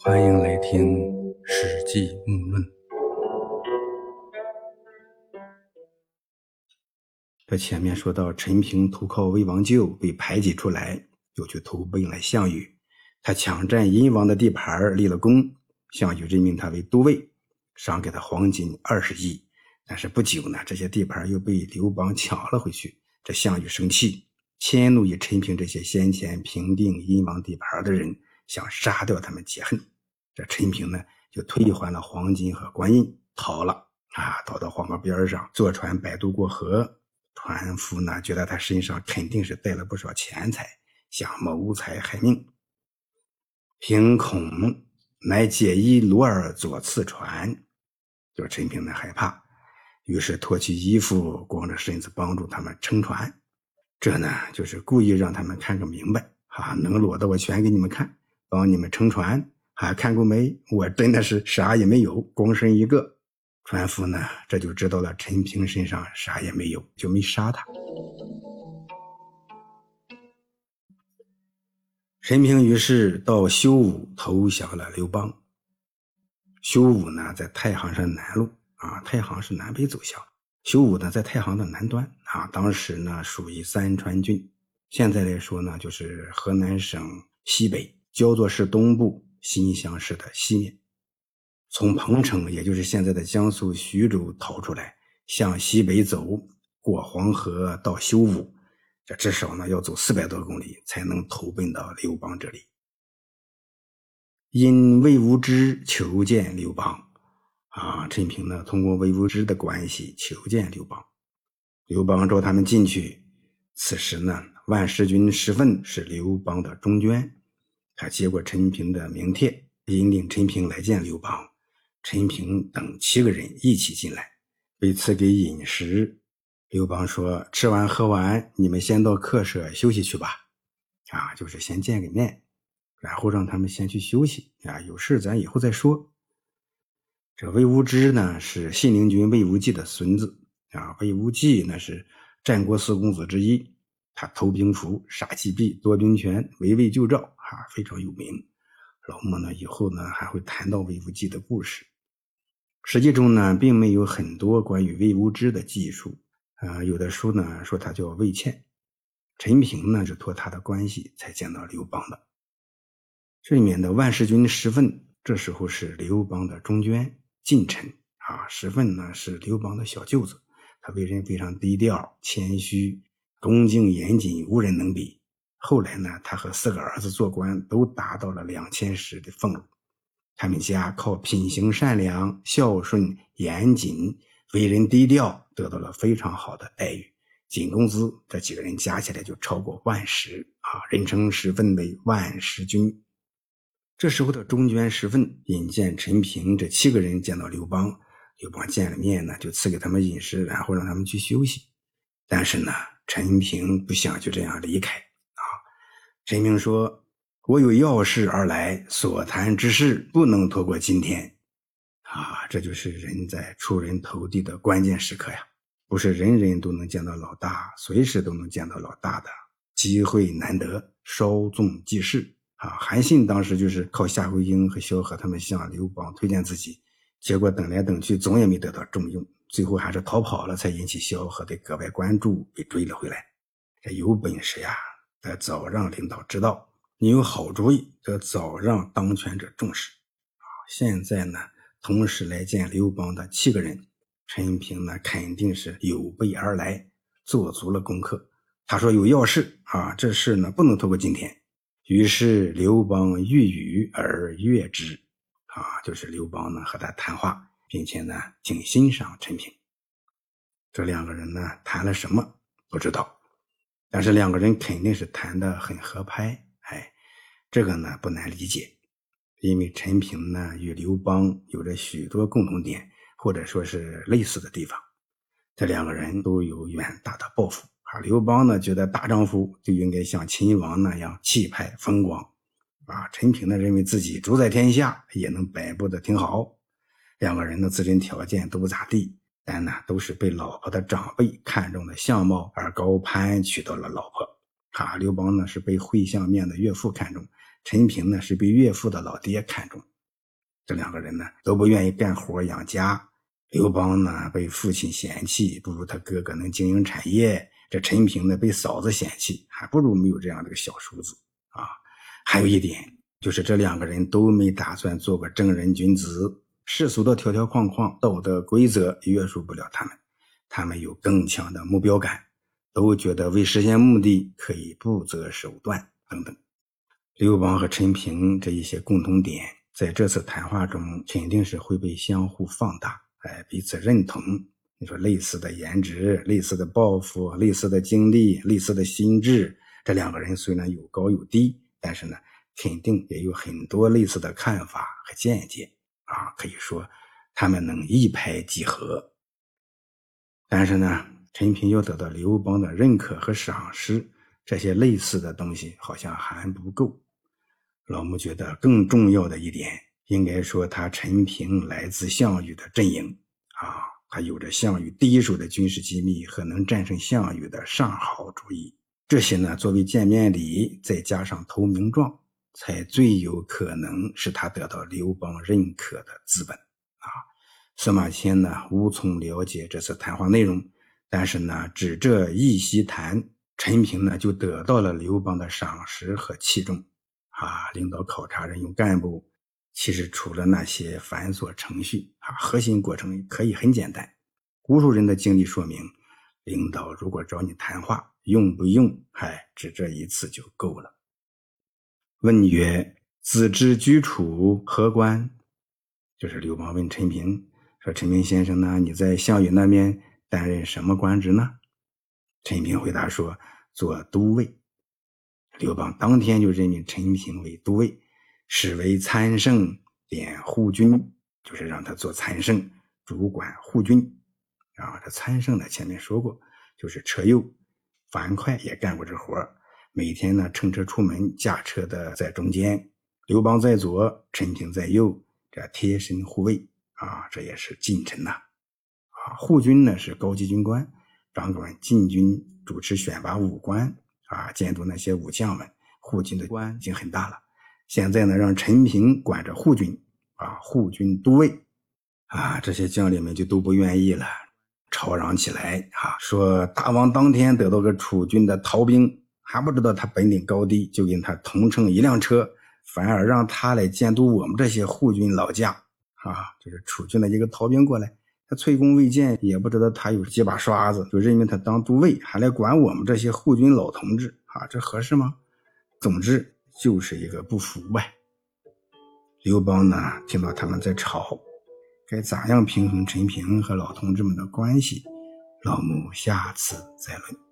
欢迎来听《史记·木论》。这前面说到，陈平投靠魏王舅，被排挤出来，又去投奔了项羽。他抢占殷王的地盘，立了功。项羽任命他为都尉，赏给他黄金二十亿。但是不久呢，这些地盘又被刘邦抢了回去。这项羽生气，迁怒于陈平这些先前平定殷王地盘的人，想杀掉他们解恨。这陈平呢，就退还了黄金和官印，逃了啊，逃到黄河边上，坐船摆渡过河。船夫呢，觉得他身上肯定是带了不少钱财，想谋财害命。平恐乃解衣罗儿左次船，就陈平呢害怕，于是脱去衣服，光着身子帮助他们撑船。这呢，就是故意让他们看个明白啊，能裸的我全给你们看，帮你们撑船。啊，看过没？我真的是啥也没有，光身一个。船夫呢，这就知道了陈平身上啥也没有，就没杀他。陈平于是到修武投降了刘邦。修武呢，在太行山南路啊，太行是南北走向。修武呢，在太行的南端啊，当时呢属于三川郡，现在来说呢，就是河南省西北焦作市东部新乡市的西面。从彭城，也就是现在的江苏徐州逃出来，向西北走，过黄河到修武，这至少呢要走四百多公里，才能投奔到刘邦这里。因魏无知求见刘邦，啊，陈平呢通过魏无知的关系求见刘邦，刘邦召他们进去。此时呢，万世军石奋是刘邦的中捐，他接过陈平的名帖，引领陈平来见刘邦。陈平等七个人一起进来，被赐给饮食。刘邦说：“吃完喝完，你们先到客舍休息去吧。”啊，就是先见个面，然后让他们先去休息。啊，有事咱以后再说。这魏无知呢，是信陵君魏无忌的孙子。啊，魏无忌那是战国四公子之一，他投兵符、杀季毕、夺兵权、围魏救赵，啊，非常有名。老莫呢，以后呢还会谈到魏无忌的故事。实际中呢，并没有很多关于魏无知的记述。啊，有的书呢说他叫魏倩，陈平呢是托他的关系才见到刘邦的。这里面的万世军石奋，这时候是刘邦的中捐近臣啊。石奋呢是刘邦的小舅子，他为人非常低调、谦虚、恭敬严谨，无人能比。后来呢，他和四个儿子做官，都达到了两千石的俸禄。他们家靠品行善良、孝顺、严谨、为人低调，得到了非常好的待遇。仅工资，这几个人加起来就超过万石啊！人称石奋为万石君。这时候的中捐石分引荐陈平这七个人见到刘邦，刘邦见了面呢，就赐给他们饮食，然后让他们去休息。但是呢，陈平不想就这样离开陈平说。我有要事而来，所谈之事不能拖过今天，啊，这就是人在出人头地的关键时刻呀！不是人人都能见到老大，随时都能见到老大的机会难得，稍纵即逝啊！韩信当时就是靠夏侯婴和萧何他们向刘邦推荐自己，结果等来等去，总也没得到重用，最后还是逃跑了，才引起萧何的格外关注，被追了回来。这有本事呀，得早让领导知道。你有好主意，得早让当权者重视。啊，现在呢，同时来见刘邦的七个人，陈平呢肯定是有备而来，做足了功课。他说有要事啊，这事呢不能拖过今天。于是刘邦欲语而悦之，啊，就是刘邦呢和他谈话，并且呢挺欣赏陈平。这两个人呢谈了什么不知道，但是两个人肯定是谈的很合拍。哎，这个呢不难理解，因为陈平呢与刘邦有着许多共同点，或者说是类似的地方。这两个人都有远大的抱负啊。刘邦呢觉得大丈夫就应该像秦王那样气派风光，啊，陈平呢认为自己主宰天下也能摆布的挺好。两个人的自身条件都不咋地，但呢都是被老婆的长辈看中的相貌而高攀，娶到了老婆。啊，刘邦呢是被会相面的岳父看中，陈平呢是被岳父的老爹看中，这两个人呢都不愿意干活养家。刘邦呢被父亲嫌弃，不如他哥哥能经营产业；这陈平呢被嫂子嫌弃，还不如没有这样的个小叔子啊。还有一点就是，这两个人都没打算做个正人君子，世俗的条条框框、道德规则约束不了他们，他们有更强的目标感，都觉得为实现目的可以不择手段等等。刘邦和陈平这一些共同点，在这次谈话中肯定是会被相互放大。哎，彼此认同。你说类似的颜值、类似的抱负、类似的经历、类似的心智，这两个人虽然有高有低，但是呢，肯定也有很多类似的看法和见解啊。可以说，他们能一拍即合。但是呢，陈平要得到刘邦的认可和赏识，这些类似的东西好像还不够。老穆觉得更重要的一点。应该说，他陈平来自项羽的阵营啊，他有着项羽第一手的军事机密和能战胜项羽的上好主意。这些呢，作为见面礼，再加上投名状，才最有可能使他得到刘邦认可的资本啊。司马迁呢，无从了解这次谈话内容，但是呢，只这一席谈，陈平呢就得到了刘邦的赏识和器重啊。领导考察任用干部。其实除了那些繁琐程序啊，核心过程可以很简单。无数人的经历说明，领导如果找你谈话，用不用，哎，只这一次就够了。问曰：“子之居处何官？”就是刘邦问陈平说：“陈平先生呢？你在项羽那边担任什么官职呢？”陈平回答说：“做都尉。”刘邦当天就任命陈平为都尉。使为参圣，点护军，就是让他做参圣，主管护军。啊，这参圣呢，前面说过，就是车右，樊哙也干过这活儿每天呢，乘车出门，驾车的在中间，刘邦在左，陈平在右，这贴身护卫。啊，这也是近臣呐。啊，护军呢是高级军官，掌管禁军，主持选拔武官，啊，监督那些武将们。护军的官已经很大了。现在呢，让陈平管着护军，啊，护军都尉，啊，这些将领们就都不愿意了，吵嚷起来，啊，说大王当天得到个楚军的逃兵，还不知道他本领高低，就跟他同乘一辆车，反而让他来监督我们这些护军老将，啊，就是楚军的一个逃兵过来，他崔功未见，也不知道他有几把刷子，就任命他当都尉，还来管我们这些护军老同志，啊，这合适吗？总之。就是一个不服呗。刘邦呢，听到他们在吵，该咋样平衡陈平和老同志们的关系？老母下次再论。